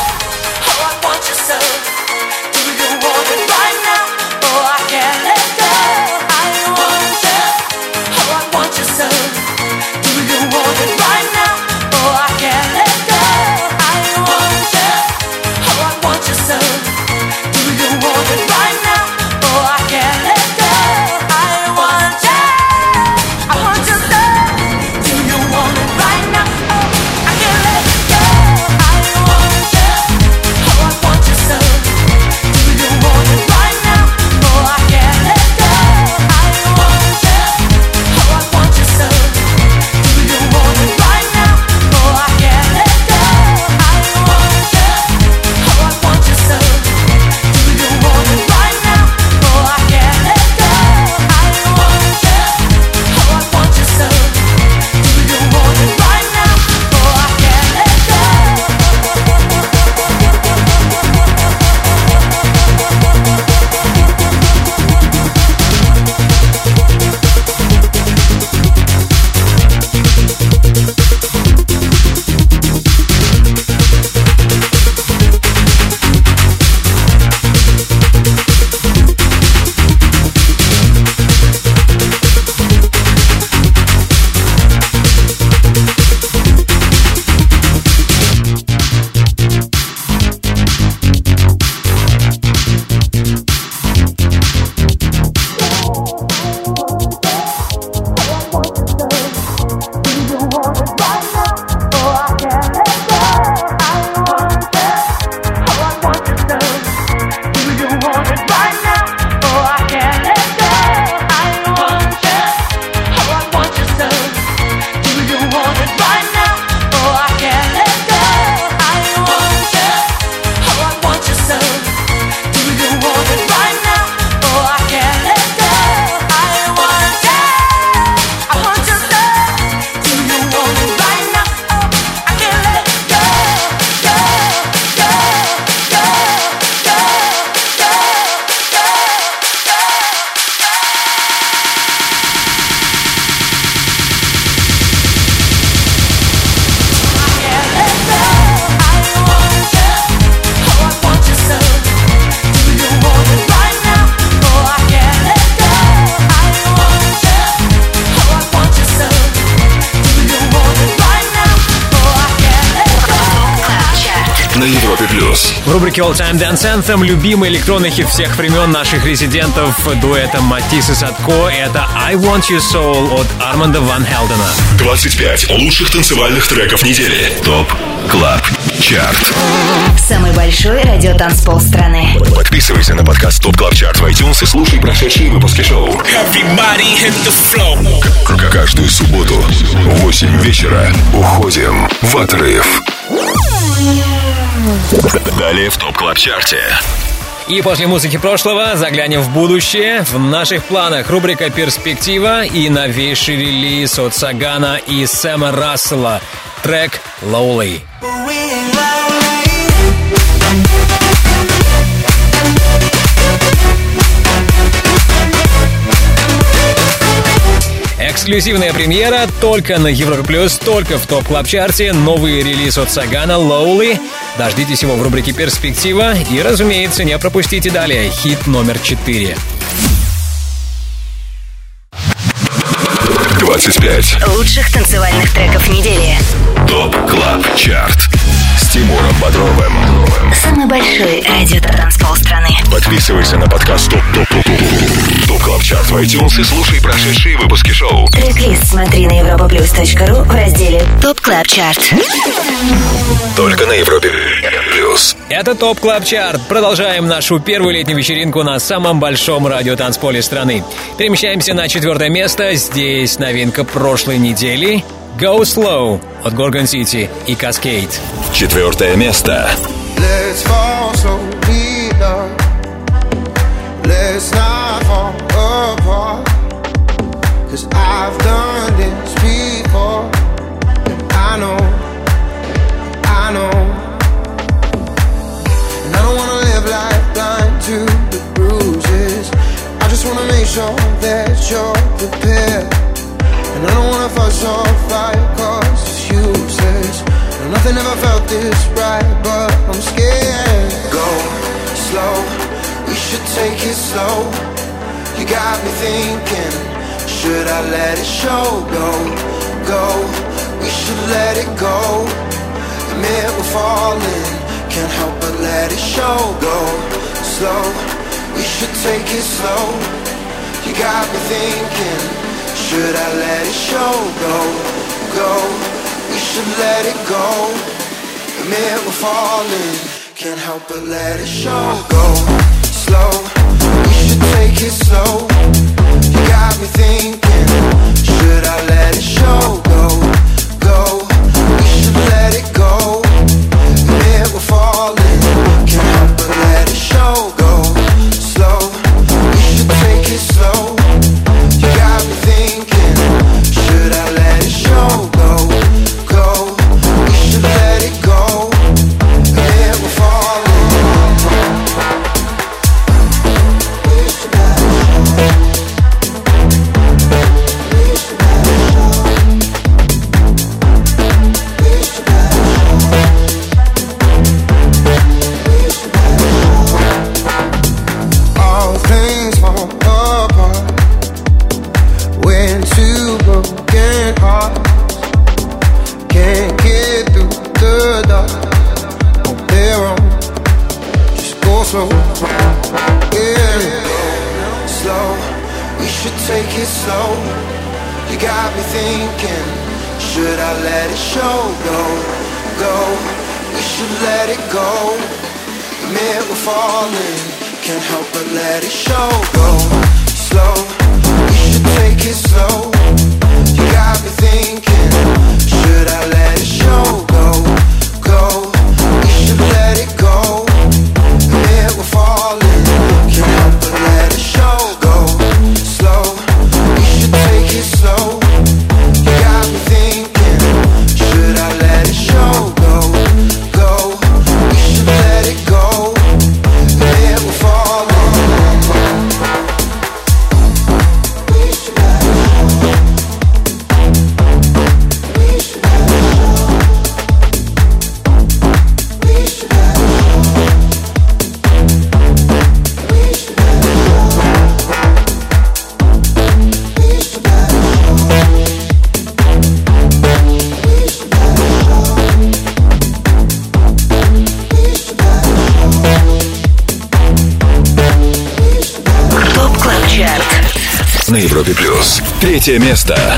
Anthem любимый электронный хит всех времен наших резидентов дуэта Matisse & Sadko. Это I Want Your Soul от Арманда Ван Хелдена. 25 лучших танцевальных треков недели. Top Club Chart. Самый большой радиотанцпол страны. Подписывайся на подкаст Top Club Chart в iTunes и слушай прошедшие выпуски шоу. Каждую субботу в 8 вечера уходим в отрыв. Далее в Top Club Chart е. И после музыки прошлого заглянем в будущее. В наших планах рубрика «Перспектива» и новейший релиз от Сагана и Сэма Рассела. Трек «Lowly». Эксклюзивная премьера только на Европе Плюс, только в Top Club Chart е. Новый релиз от Сагана «Lowly». Дождитесь его в рубрике «Перспектива». И, разумеется, не пропустите далее хит номер 4. 25 Лучших танцевальных треков недели. Top Club Chart. С Тимуром Бодровым. Самый большой радиотанцпол страны. Подписывайся на подкаст Top Top Top Top Top Club Chart в iTunes и слушай прошедшие выпуски шоу. Трек-лист смотри на europaplus.ru в разделе Top Club Chart. Только на Европе Плюс. Это Top Club Chart. Продолжаем нашу первую летнюю вечеринку на самом большом радиотанцполе страны. Перемещаемся на четвертое место. Здесь новинка прошлой недели. Go Slow от Gorgon City и Kaskade. Четвертое место. Let's fall slowly, love. Let's not fall apart. Cause I've done this before. And I know, I know. And I don't wanna live life blind to the bruises. I just wanna make sure that you're prepared. And I don't wanna fuss or fight, cause it's useless. No, nothing ever felt this right, but I'm scared. Go slow, we should take it slow. You got me thinking, should I let it show? Go, go, we should let it go. Admit we're falling, can't help but let it show. Go slow, we should take it slow. You got me thinking, should I let it show? Go, go, we should let it go. Admit we're falling, can't help but let it show. Go slow, we should take it slow. You got me thinking, should I let it show? Go, go, we should let it go. Admit we're falling, can't help but let it show. Go slow, we should take it slow. Thinking, should I let it show? Go, Третье место.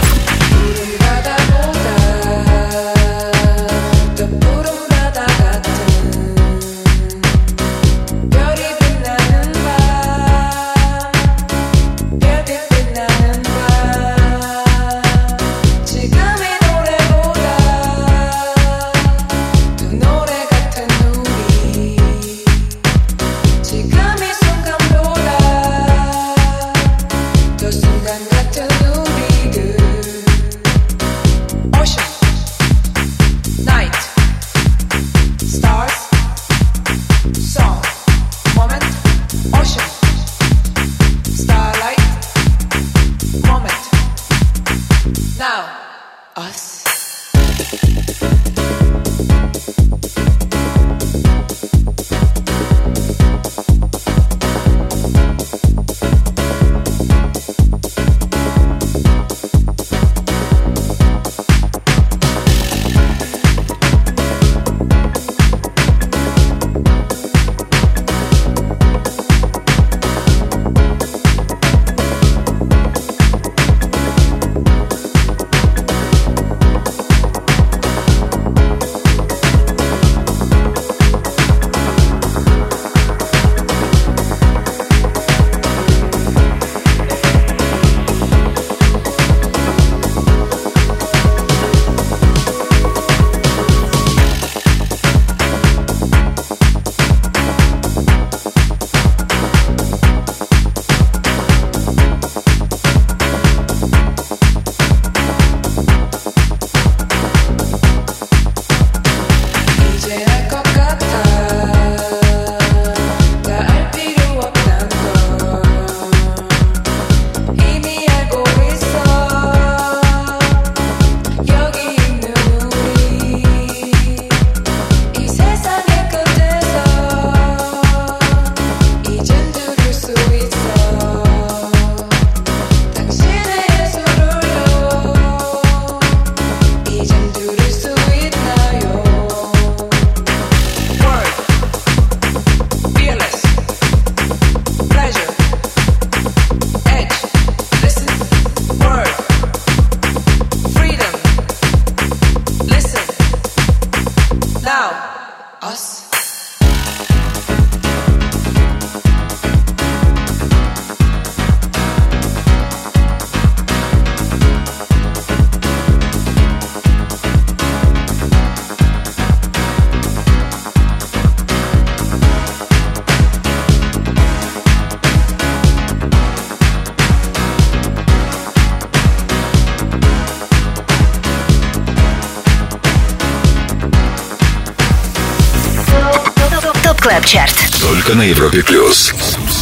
Только на Европе плюс.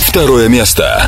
Второе место.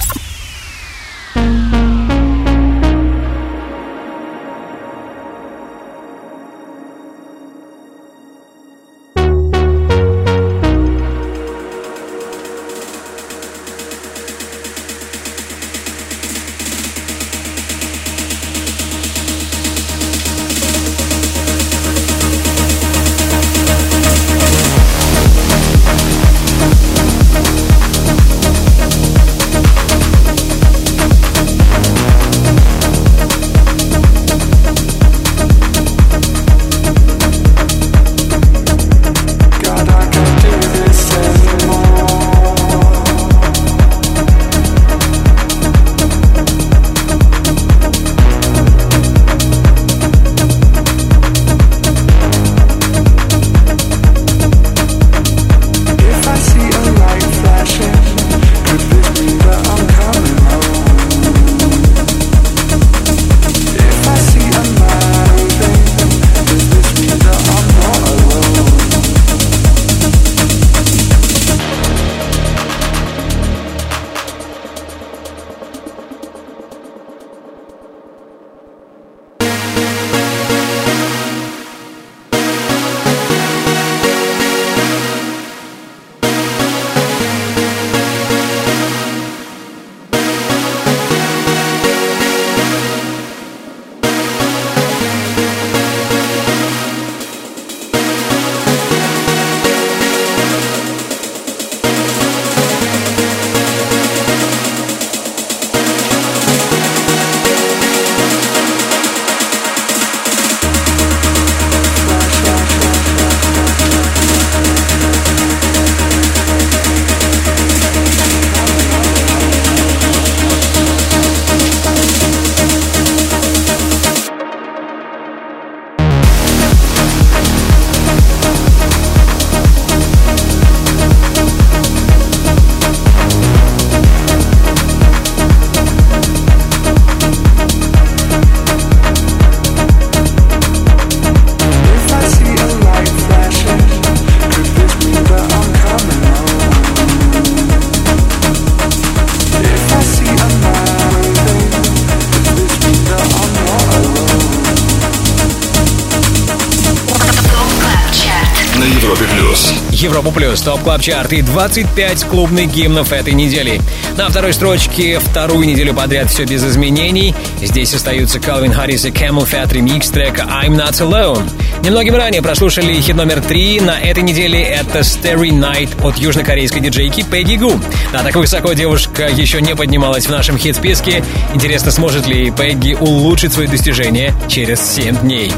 Плюс, топ клаб чарт и 25 клубных гимнов этой недели. На второй строчке вторую неделю подряд все без изменений. Здесь остаются Calvin Harris и Camel Fat ремикс трека I'm Not Alone. Немногим ранее прослушали хит номер три. На этой неделе это Starry Night от южнокорейской диджейки Пегги Гу. Да, так высоко девушка еще не поднималась в нашем хит-списке. Интересно, сможет ли Пегги улучшить свои достижения через 7 дней.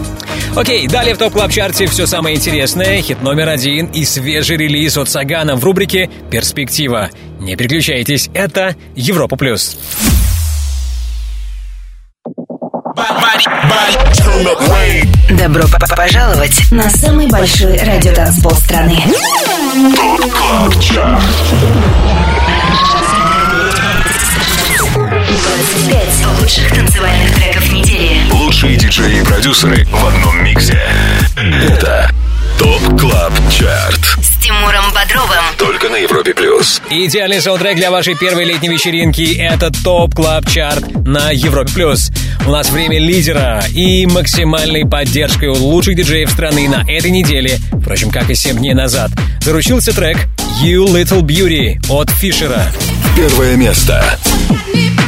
Окей, далее в Top Club Chart е все самое интересное. Хит номер один и свежий релиз от Сагана в рубрике «Перспектива». Не переключайтесь, это Европа Плюс. Добро п- пожаловать на самый большой радиотанцпол страны. Club Chart. 25 лучших танцевальных треков недели. Лучшие диджеи и продюсеры в одном миксе. Это Top Club Chart. С Тимуром Бодровым. Только на Европе плюс. Идеальный саундтрек для вашей первой летней вечеринки – это Top Club Chart на Европе Плюс. У нас время лидера и максимальной поддержкой у лучших диджеев страны на этой неделе, впрочем, как и 7 дней назад, заручился трек «You Little Beauty» от Фишера. Первое место. Got me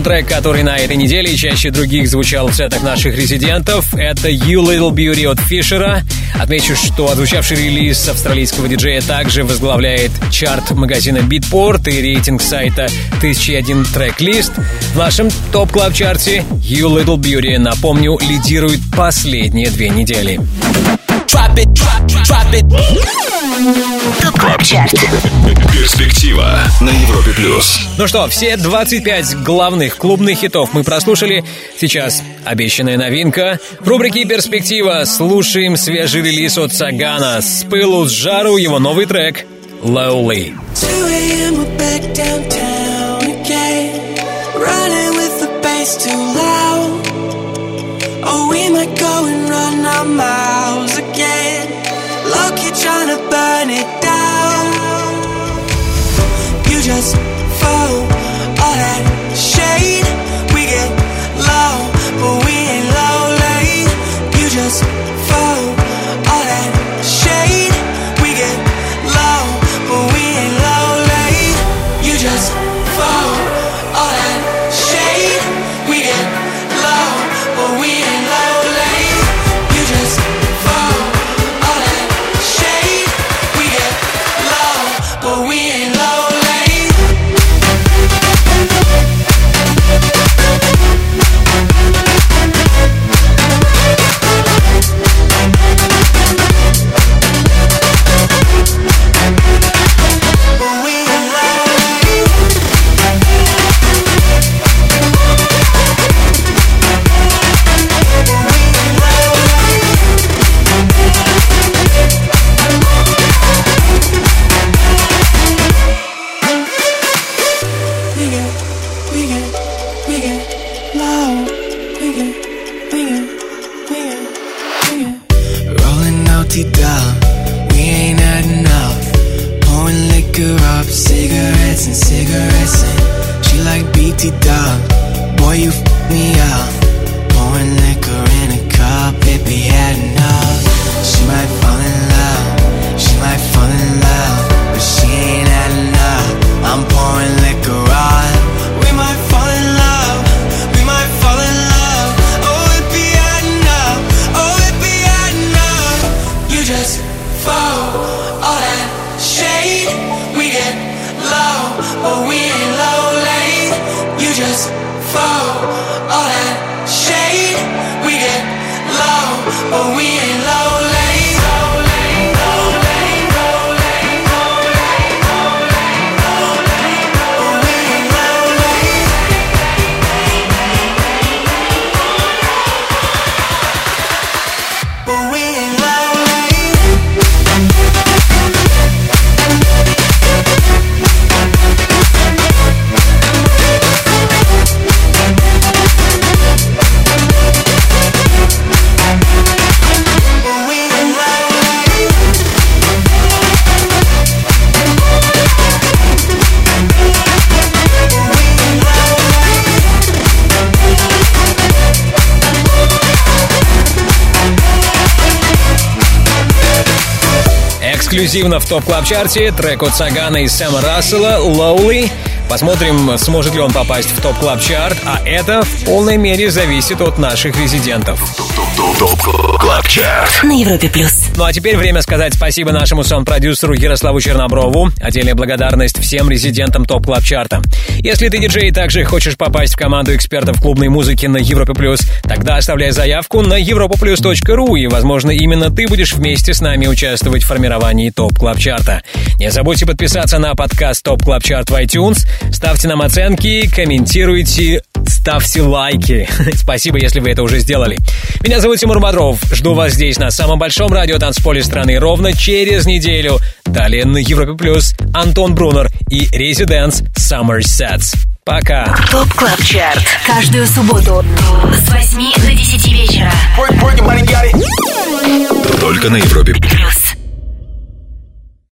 Трек, который на этой неделе чаще других звучал в сетах наших резидентов. Это You Little Beauty от Фишера. Отмечу, что отзвучавший релиз австралийского диджея также возглавляет чарт магазина Beatport и рейтинг сайта 1001 Tracklist. В нашем Top Club Chart е You Little Beauty, напомню, лидирует последние две недели. Drop it, drop, drop it. Top Club Chart. Перспектива на Европе плюс. Ну что, все 25 главных клубных хитов мы прослушали. Сейчас обещанная новинка. В рубрике «Перспектива» слушаем свежий релиз от Сагана. С пылу с жару его новый трек «Lowly». 2 a.m. we're back downtown again. Running with the bass too loud. Oh, we might go and run our miles again. Lucky trying to burn it Эксклюзивно в Top Club Chart е трек от Сагана и Сэма Рассела «Lowly». Посмотрим, сможет ли он попасть в Top Club Chart а это в полной мере зависит от наших резидентов. Top Club Chart. На Европе плюс. Ну а теперь время сказать спасибо нашему саунд-продюсеру Ярославу Черноброву. Отдельная благодарность всем резидентам Top Club Chart а. Если ты диджей и также хочешь попасть в команду экспертов клубной музыки на Европе Плюс, тогда оставляй заявку на europaplus.ru и, возможно, именно ты будешь вместе с нами участвовать в формировании Top Club Chart а. Не забудьте подписаться на подкаст Top Club Chart в iTunes, ставьте нам оценки, комментируйте, ставьте лайки. Спасибо, если вы это уже сделали. Меня зовут Тимур Бодров. Жду вас здесь, на самом большом радио танцполе страны, ровно через неделю. Далее на Европе Плюс Антон Брунер и Residance Summer Sets. Пока. Top Club Chart. Каждую субботу с 8 до 10 вечера. Только на Европе Плюс.